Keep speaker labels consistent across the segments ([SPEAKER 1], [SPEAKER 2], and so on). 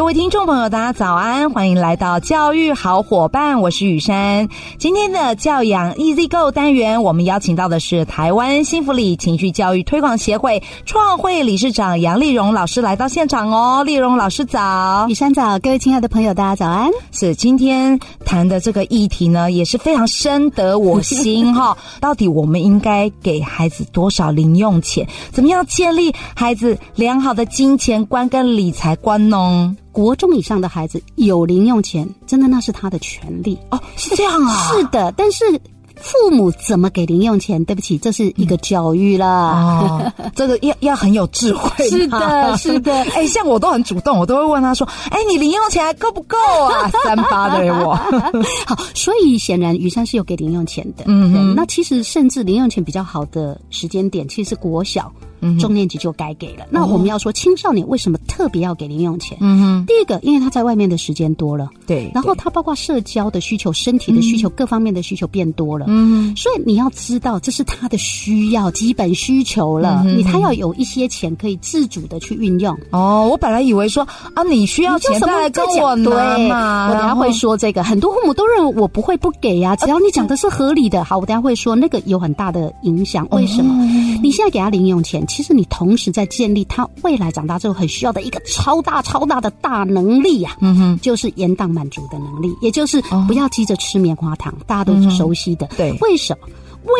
[SPEAKER 1] 各位听众朋友，大家早安，欢迎来到教育好伙伴，我是雨珊。今天的教养 Easy Go 单元，我们邀请到的是台湾幸福里情绪教育推广协会创会理事长杨丽荣老师来到现场哦。丽荣老师早，
[SPEAKER 2] 雨珊早，各位亲爱的朋友，大家早安。
[SPEAKER 1] 是今天谈的这个议题呢，也是非常深得我心哈。到底我们应该给孩子多少零用钱？怎么样建立孩子良好的金钱观跟理财观呢？
[SPEAKER 2] 国中以上的孩子有零用钱，真的那是他的权利
[SPEAKER 1] 哦，是这样啊，
[SPEAKER 2] 是的，但是父母怎么给零用钱？对不起，这是一个教育啦，
[SPEAKER 1] 嗯哦、这个要要很有智慧，
[SPEAKER 2] 是的，是的，
[SPEAKER 1] 哎，像我都很主动，我都会问他说，哎，你零用钱还够不够啊？三八的我，
[SPEAKER 2] 好，所以显然雨山是有给零用钱的，
[SPEAKER 1] 嗯哼，
[SPEAKER 2] 那其实甚至零用钱比较好的时间点，其实是国小。中年级就该给了。那我们要说青少年为什么特别要给零用钱？
[SPEAKER 1] 嗯哼，
[SPEAKER 2] 第一个，因为他在外面的时间多了，
[SPEAKER 1] 对。
[SPEAKER 2] 然后他包括社交的需求、身体的需求、各方面的需求变多了，
[SPEAKER 1] 嗯。
[SPEAKER 2] 所以你要知道，这是他的需要、基本需求了。你他要有一些钱可以自主的去运用。
[SPEAKER 1] 哦，我本来以为说啊，你需要钱再来跟我拿嘛。
[SPEAKER 2] 我等下会说这个，很多父母都认为我不会不给呀，只要你讲的是合理的。好，我等下会说那个有很大的影响。为什么？你现在给他零用钱，其实你同时在建立他未来长大之后很需要的一个超大超大的大能力呀，
[SPEAKER 1] 嗯哼，
[SPEAKER 2] 就是延宕满足的能力，也就是不要急着吃棉花糖，大家都是熟悉的。
[SPEAKER 1] 对，
[SPEAKER 2] 为什么？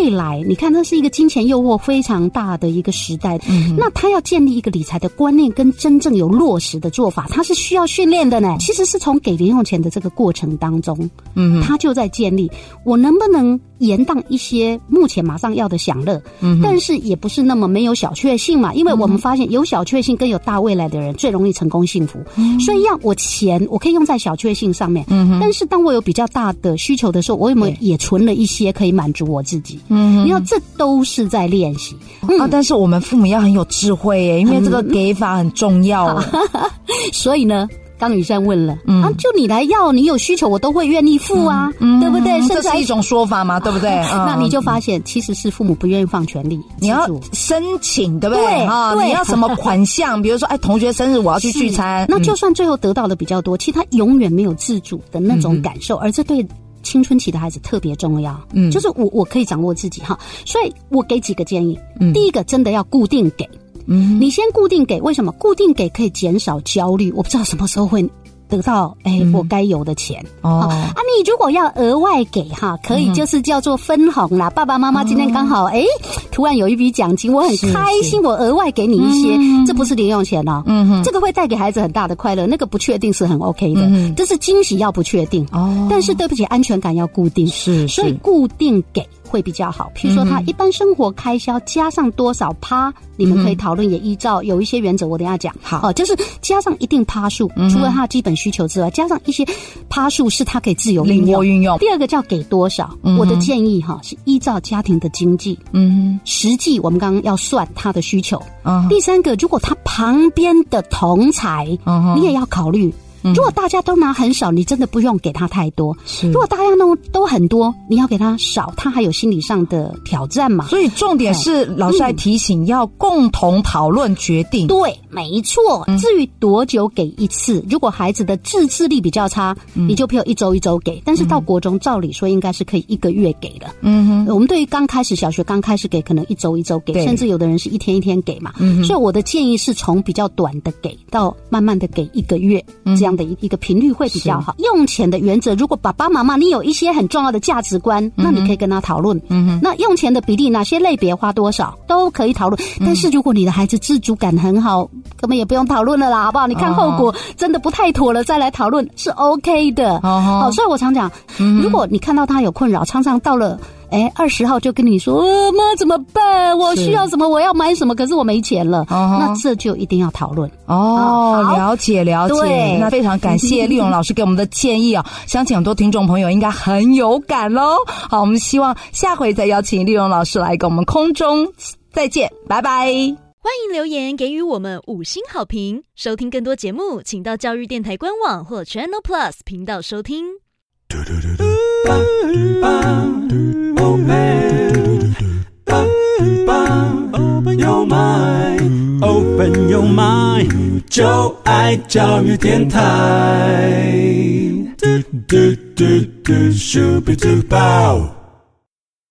[SPEAKER 2] 未来，你看，那是一个金钱诱惑非常大的一个时代。嗯，那他要建立一个理财的观念跟真正有落实的做法，他是需要训练的呢。其实是从给零用钱的这个过程当中，嗯，他就在建立我能不能延宕一些目前马上要的享乐，嗯，但是也不是那么没有小确幸嘛。因为我们发现有小确幸跟有大未来的人最容易成功幸福。嗯，所以要我钱我可以用在小确幸上面，嗯，但是当我有比较大的需求的时候，我有没有也存了一些可以满足我自己？嗯，你要这都是在练习、嗯、
[SPEAKER 1] 啊！但是我们父母要很有智慧耶，因为这个给法很重要。
[SPEAKER 2] 嗯、所以呢，刚雨珊问了，嗯，啊，就你来要，你有需求，我都会愿意付啊，嗯、对不对？
[SPEAKER 1] 这是一种说法嘛，对不对？
[SPEAKER 2] 那你就发现，其实是父母不愿意放权利，
[SPEAKER 1] 你要申请，对不对？对啊，你要什么款项？比如说，哎，同学生日我要去聚餐，
[SPEAKER 2] 那就算最后得到的比较多，其实他永远没有自主的那种感受，嗯、而这对。青春期的孩子特别重要，嗯，就是我我可以掌握自己哈，所以我给几个建议，嗯，第一个真的要固定给，嗯，你先固定给，为什么？固定给可以减少焦虑，我不知道什么时候会。得到哎，我该有的钱哦啊！你如果要额外给哈，可以就是叫做分红啦。爸爸妈妈今天刚好哎，突然有一笔奖金，我很开心，我额外给你一些，这不是零用钱哦，嗯哼，这个会带给孩子很大的快乐，那个不确定是很 OK 的，这是惊喜要不确定哦，但是对不起，安全感要固定，是，所以固定给。会比较好，譬如说他一般生活开销加上多少趴，你们可以讨论，也依照有一些原则，我等下讲。好，就是加上一定趴数，除了他的基本需求之外，加上一些趴数是他可以自由运用。运用。第二个叫给多少，我的建议哈是依照家庭的经济，嗯，实际我们刚刚要算他的需求。第三个，如果他旁边的同才，你也要考虑。如果大家都拿很少，你真的不用给他太多。是，如果大家都都很多，你要给他少，他还有心理上的挑战嘛。
[SPEAKER 1] 所以重点是老师还提醒要共同讨论决定。
[SPEAKER 2] 对，没错。至于多久给一次，如果孩子的自制力比较差，你就譬如一周一周给。但是到国中，照理说应该是可以一个月给的。嗯哼。我们对于刚开始小学刚开始给，可能一周一周给，甚至有的人是一天一天给嘛。嗯。所以我的建议是从比较短的给到慢慢的给一个月这样。的一一个频率会比较好。用钱的原则，如果爸爸妈妈你有一些很重要的价值观，那你可以跟他讨论。嗯哼，那用钱的比例，哪些类别花多少都可以讨论。但是如果你的孩子自主感很好，根本也不用讨论了啦，好不好？你看后果真的不太妥了，再来讨论是 OK 的。好，所以我常讲，如果你看到他有困扰，常常到了。哎，二十号就跟你说，呃，妈怎么办？我需要什么？我要买什么？可是我没钱了。哦，那这就一定要讨论
[SPEAKER 1] 哦。了解了解，那非常感谢丽蓉老师给我们的建议啊！相信很多听众朋友应该很有感喽。好，我们希望下回再邀请丽蓉老师来跟我们空中再见，拜拜。
[SPEAKER 3] 欢迎留言给予我们五星好评。收听更多节目，请到教育电台官网或 Channel Plus 频道收听。Open your mind, open your mind，就爱教育电台。